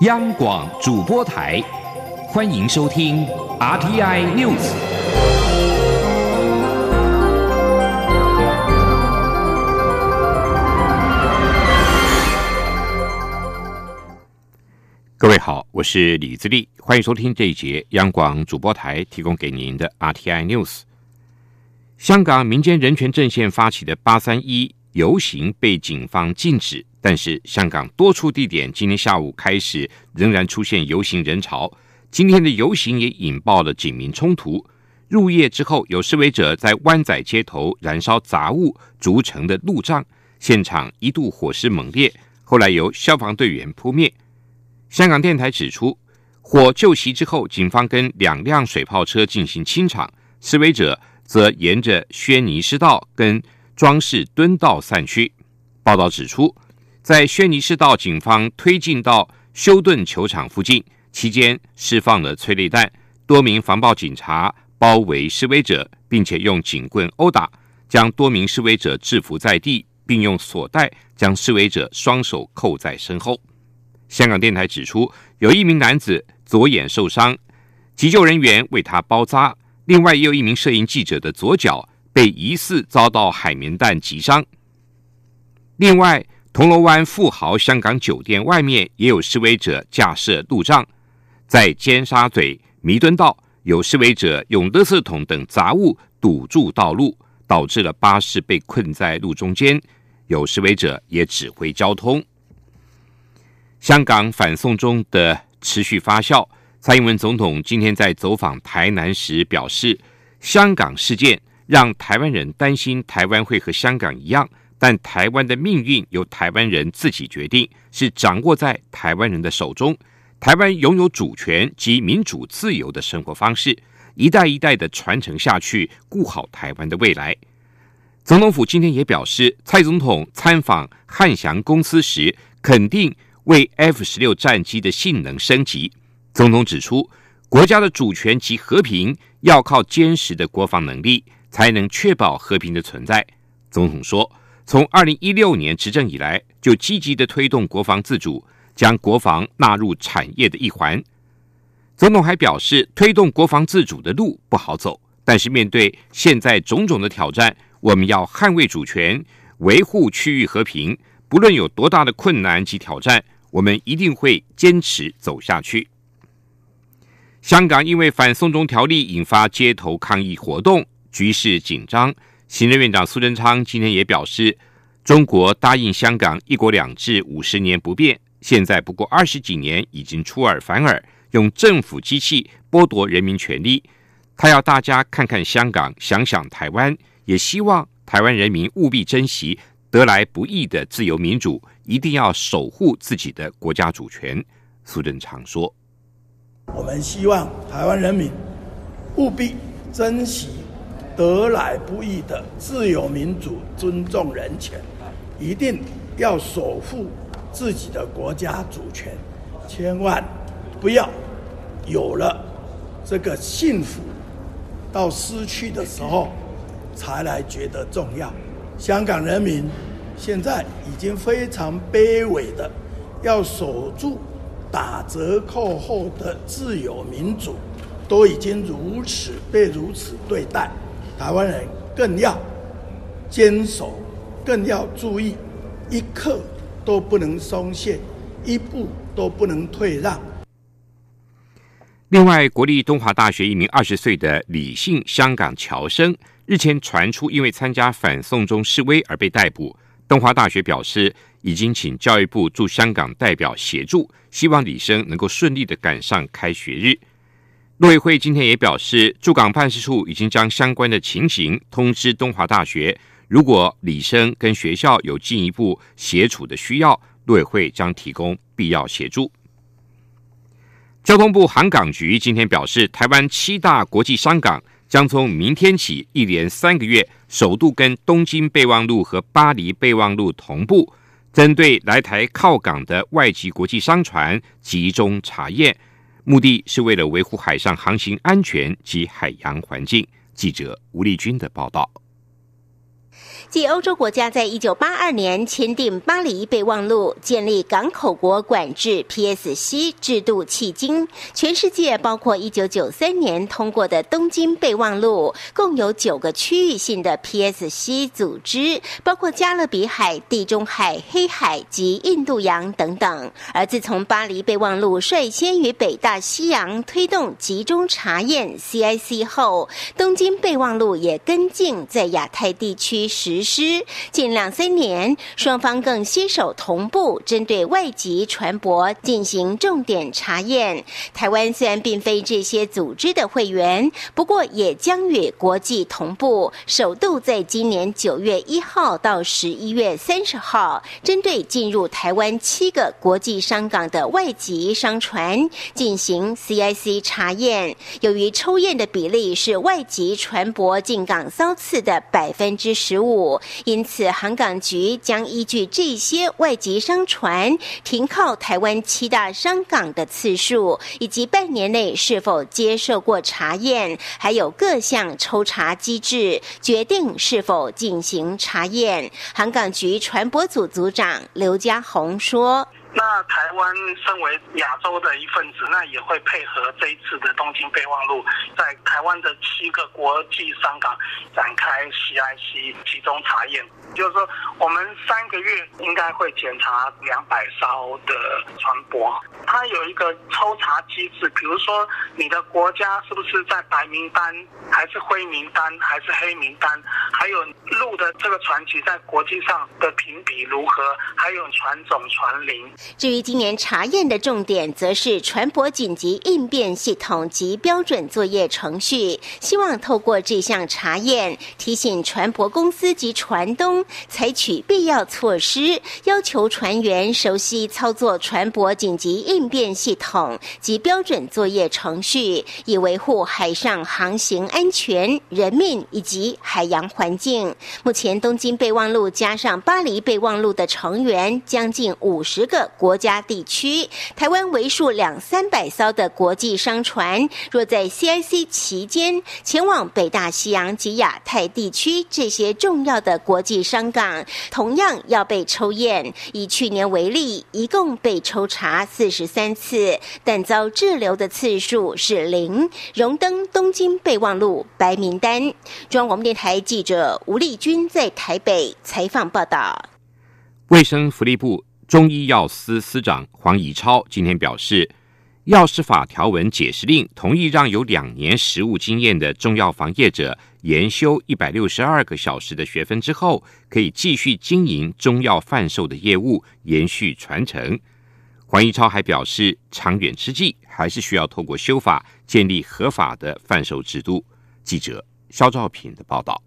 央广主播台，欢迎收听 RTI News。各位好，我是李自立，欢迎收听这一节央广主播台提供给您的 RTI News。香港民间人权阵线发起的八三一游行被警方禁止。但是，香港多处地点今天下午开始仍然出现游行人潮。今天的游行也引爆了警民冲突。入夜之后，有示威者在湾仔街头燃烧杂物筑成的路障，现场一度火势猛烈，后来由消防队员扑灭。香港电台指出，火救熄之后，警方跟两辆水炮车进行清场，示威者则沿着轩尼诗道跟装饰敦道散去。报道指出。在轩尼诗道，警方推进到休顿球场附近期间，释放了催泪弹，多名防暴警察包围示威者，并且用警棍殴打，将多名示威者制服在地，并用锁带将示威者双手扣在身后。香港电台指出，有一名男子左眼受伤，急救人员为他包扎；另外，也有一名摄影记者的左脚被疑似遭到海绵弹击伤。另外。铜锣湾富豪香港酒店外面也有示威者架设路障，在尖沙咀弥敦道有示威者用垃圾桶等杂物堵住道路，导致了巴士被困在路中间。有示威者也指挥交通。香港反送中的持续发酵，蔡英文总统今天在走访台南时表示，香港事件让台湾人担心台湾会和香港一样。但台湾的命运由台湾人自己决定，是掌握在台湾人的手中。台湾拥有主权及民主自由的生活方式，一代一代的传承下去，顾好台湾的未来。总统府今天也表示，蔡总统参访汉翔公司时，肯定为 F 十六战机的性能升级。总统指出，国家的主权及和平要靠坚实的国防能力，才能确保和平的存在。总统说。从二零一六年执政以来，就积极的推动国防自主，将国防纳入产业的一环。总统还表示，推动国防自主的路不好走，但是面对现在种种的挑战，我们要捍卫主权，维护区域和平。不论有多大的困难及挑战，我们一定会坚持走下去。香港因为反送中条例引发街头抗议活动，局势紧张。行政院长苏贞昌今天也表示，中国答应香港“一国两制”五十年不变，现在不过二十几年，已经出尔反尔，用政府机器剥夺人民权利。他要大家看看香港，想想台湾，也希望台湾人民务必珍惜得来不易的自由民主，一定要守护自己的国家主权。苏贞昌说：“我们希望台湾人民务必珍惜。”得来不易的自由民主、尊重人权，一定要守护自己的国家主权，千万不要有了这个幸福到失去的时候才来觉得重要。香港人民现在已经非常卑微的要守住打折扣后的自由民主，都已经如此被如此对待。台湾人更要坚守，更要注意，一刻都不能松懈，一步都不能退让。另外，国立东华大学一名二十岁的李姓香港侨生日前传出因为参加反送中示威而被逮捕。东华大学表示，已经请教育部驻香港代表协助，希望李生能够顺利的赶上开学日。陆委会今天也表示，驻港办事处已经将相关的情形通知东华大学。如果李生跟学校有进一步协处的需要，陆委会将提供必要协助。交通部航港局今天表示，台湾七大国际商港将从明天起一连三个月，首度跟东京备忘录和巴黎备忘录同步，针对来台靠港的外籍国际商船集中查验。目的是为了维护海上航行安全及海洋环境。记者吴立军的报道。继欧洲国家在一九八二年签订巴黎备忘录，建立港口国管制 （PSC） 制度迄今，全世界包括一九九三年通过的东京备忘录，共有九个区域性的 PSC 组织，包括加勒比海、地中海、黑海及印度洋等等。而自从巴黎备忘录率先于北大西洋推动集中查验 （CIC） 后，东京备忘录也跟进在亚太地区实。实施近两三年，双方更携手同步，针对外籍船舶进行重点查验。台湾虽然并非这些组织的会员，不过也将与国际同步，首度在今年九月一号到十一月三十号，针对进入台湾七个国际商港的外籍商船进行 CIC 查验。由于抽验的比例是外籍船舶进港骚次的百分之十五。因此，航港局将依据这些外籍商船停靠台湾七大商港的次数，以及半年内是否接受过查验，还有各项抽查机制，决定是否进行查验。航港局船舶组组长刘家宏说。那台湾身为亚洲的一份子，那也会配合这一次的东京备忘录，在台湾的七个国际商港展开 CIC 集中查验。就是说，我们三个月应该会检查两百艘的船舶。它有一个抽查机制，比如说你的国家是不是在白名单，还是灰名单，还是黑名单？还有陆的这个船级在国际上的评比如何？还有船种、船龄。至于今年查验的重点，则是船舶紧急应变系统及标准作业程序。希望透过这项查验，提醒船舶公司及船东采取必要措施，要求船员熟悉操作船舶紧急应变系统及标准作业程序，以维护海上航行安全、人命以及海洋环境。目前，东京备忘录加上巴黎备忘录的成员将近五十个。国家地区，台湾为数两三百艘的国际商船，若在 CIC 期间前往北大西洋及亚太地区这些重要的国际商港，同样要被抽验。以去年为例，一共被抽查四十三次，但遭滞留的次数是零，荣登东京备忘录白名单。中央广播电台记者吴丽君在台北采访报道。卫生福利部。中医药司司长黄怡超今天表示，药师法条文解释令同意让有两年实务经验的中药房业者研修一百六十二个小时的学分之后，可以继续经营中药贩售的业务，延续传承。黄怡超还表示，长远之计还是需要透过修法建立合法的贩售制度。记者肖兆平的报道。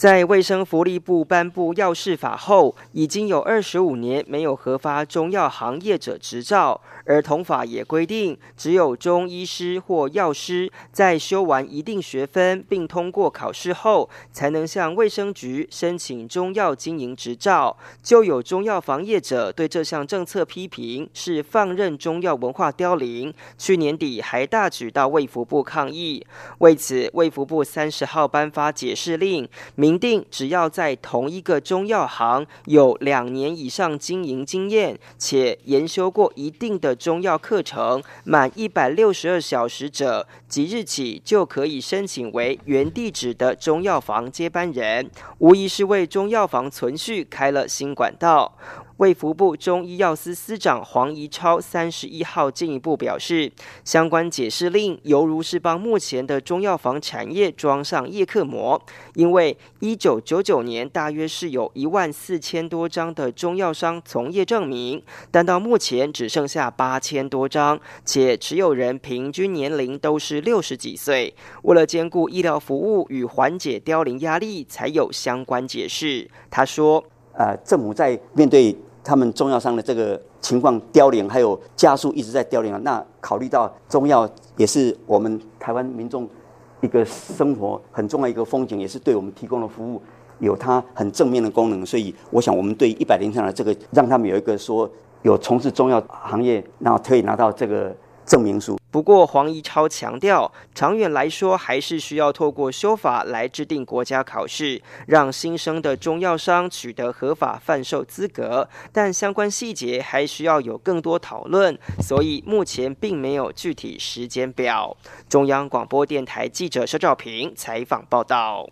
在卫生福利部颁布药事法后，已经有二十五年没有核发中药行业者执照。而同法也规定，只有中医师或药师在修完一定学分并通过考试后，才能向卫生局申请中药经营执照。就有中药房业者对这项政策批评是放任中药文化凋零。去年底还大举到卫福部抗议。为此，卫福部三十号颁发解释令，明。评定，只要在同一个中药行有两年以上经营经验，且研修过一定的中药课程，满一百六十二小时者，即日起就可以申请为原地址的中药房接班人，无疑是为中药房存续开了新管道。卫福部中医药司司长黄怡超三十一号进一步表示，相关解释令犹如是帮目前的中药房产业装上叶克膜，因为一九九九年大约是有一万四千多张的中药商从业证明，但到目前只剩下八千多张，且持有人平均年龄都是六十几岁。为了兼顾医疗服务与缓解凋零压力，才有相关解释。他说：“呃，政府在面对。”他们中药商的这个情况凋零，还有加速一直在凋零啊。那考虑到中药也是我们台湾民众一个生活很重要一个风景，也是对我们提供的服务有它很正面的功能。所以，我想我们对一百零三的这个，让他们有一个说有从事中药行业，然后可以拿到这个证明书。不过，黄怡超强调，长远来说，还是需要透过修法来制定国家考试，让新生的中药商取得合法贩售资格。但相关细节还需要有更多讨论，所以目前并没有具体时间表。中央广播电台记者肖兆平采访报道。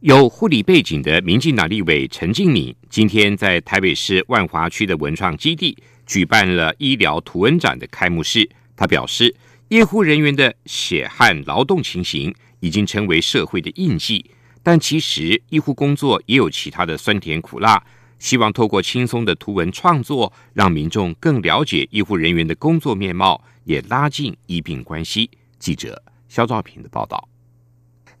有护理背景的民进党立委陈静敏，今天在台北市万华区的文创基地举办了医疗图文展的开幕式。他表示，医护人员的血汗劳动情形已经成为社会的印记，但其实医护工作也有其他的酸甜苦辣。希望透过轻松的图文创作，让民众更了解医护人员的工作面貌，也拉近医病关系。记者肖兆平的报道。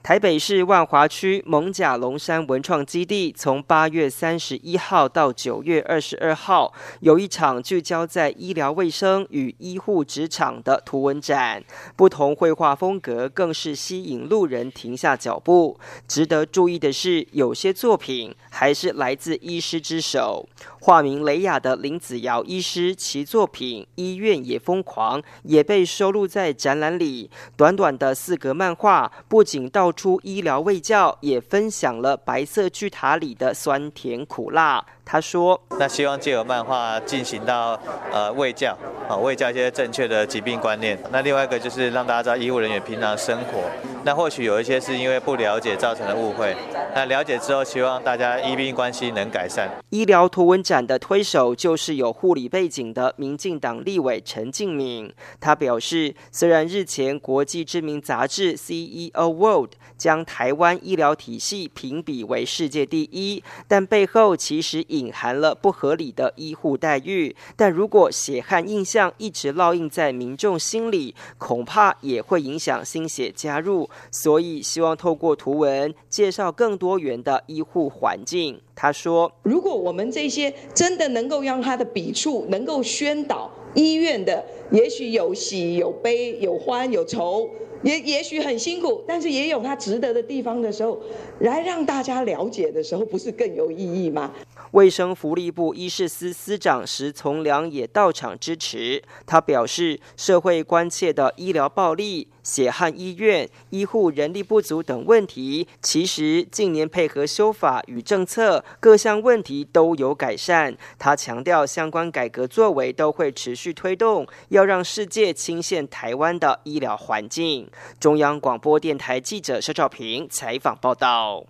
台北市万华区蒙甲龙山文创基地，从八月三十一号到九月二十二号，有一场聚焦在医疗卫生与医护职场的图文展。不同绘画风格更是吸引路人停下脚步。值得注意的是，有些作品还是来自医师之手。化名雷雅的林子尧医师，其作品《医院也疯狂》也被收录在展览里。短短的四格漫画，不仅到道出医疗卫教，也分享了白色巨塔里的酸甜苦辣。他说：“那希望借由漫画进行到呃卫教，啊卫教一些正确的疾病观念。那另外一个就是让大家知道医务人员平常生活。那或许有一些是因为不了解造成的误会。那了解之后，希望大家医病关系能改善。”医疗图文展的推手就是有护理背景的民进党立委陈敬敏。他表示，虽然日前国际知名杂志《CEO World》将台湾医疗体系评比为世界第一，但背后其实隐含了不合理的医护待遇，但如果血汗印象一直烙印在民众心里，恐怕也会影响新血加入。所以，希望透过图文介绍更多元的医护环境。他说：“如果我们这些真的能够让他的笔触能够宣导医院的，也许有喜有悲，有欢有愁。”也也许很辛苦，但是也有他值得的地方的时候，来让大家了解的时候，不是更有意义吗？卫生福利部医事司司长石从良也到场支持。他表示，社会关切的医疗暴力、血汗医院、医护人力不足等问题，其实近年配合修法与政策，各项问题都有改善。他强调，相关改革作为都会持续推动，要让世界倾羡台湾的医疗环境。中央广播电台记者肖兆平采访报道。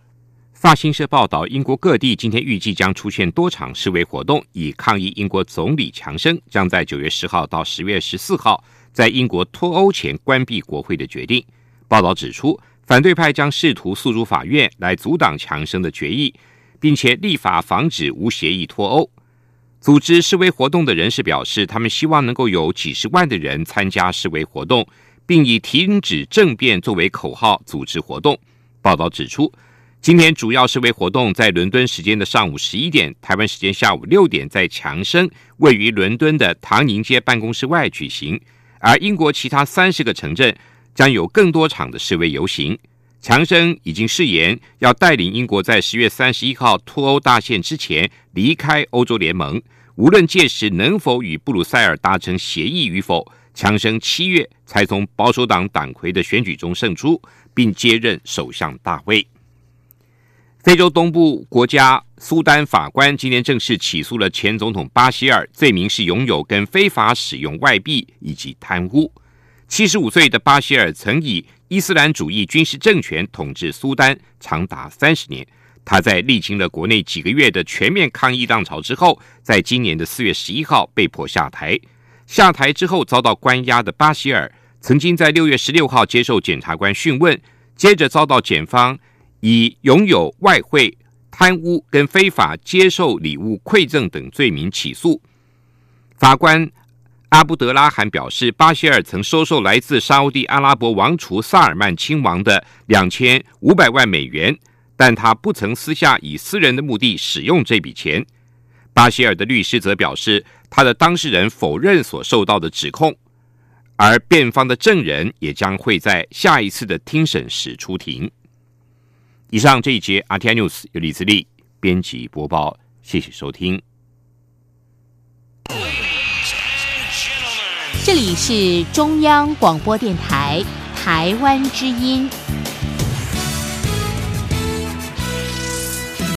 法新社报道，英国各地今天预计将出现多场示威活动，以抗议英国总理强生将在九月十号到十月十四号在英国脱欧前关闭国会的决定。报道指出，反对派将试图诉诸法院来阻挡强生的决议，并且立法防止无协议脱欧。组织示威活动的人士表示，他们希望能够有几十万的人参加示威活动，并以停止政变作为口号组织活动。报道指出。今天主要示威活动在伦敦时间的上午十一点，台湾时间下午六点，在强生位于伦敦的唐宁街办公室外举行。而英国其他三十个城镇将有更多场的示威游行。强生已经誓言要带领英国在十月三十一号脱欧大限之前离开欧洲联盟，无论届时能否与布鲁塞尔达成协议与否，强生七月才从保守党党魁的选举中胜出，并接任首相大位。非洲东部国家苏丹法官今天正式起诉了前总统巴希尔，罪名是拥有跟非法使用外币以及贪污。七十五岁的巴希尔曾以伊斯兰主义军事政权统治苏丹长达三十年。他在历经了国内几个月的全面抗议浪潮之后，在今年的四月十一号被迫下台。下台之后遭到关押的巴希尔，曾经在六月十六号接受检察官讯问，接着遭到检方。以拥有外汇、贪污跟非法接受礼物馈赠等罪名起诉。法官阿布德拉罕表示，巴希尔曾收受来自沙地阿拉伯王储萨尔曼亲王的两千五百万美元，但他不曾私下以私人的目的使用这笔钱。巴希尔的律师则表示，他的当事人否认所受到的指控，而辩方的证人也将会在下一次的听审时出庭。以上这一节 RTI News 由李自力编辑播报，谢谢收听。这里是中央广播电台台湾之音。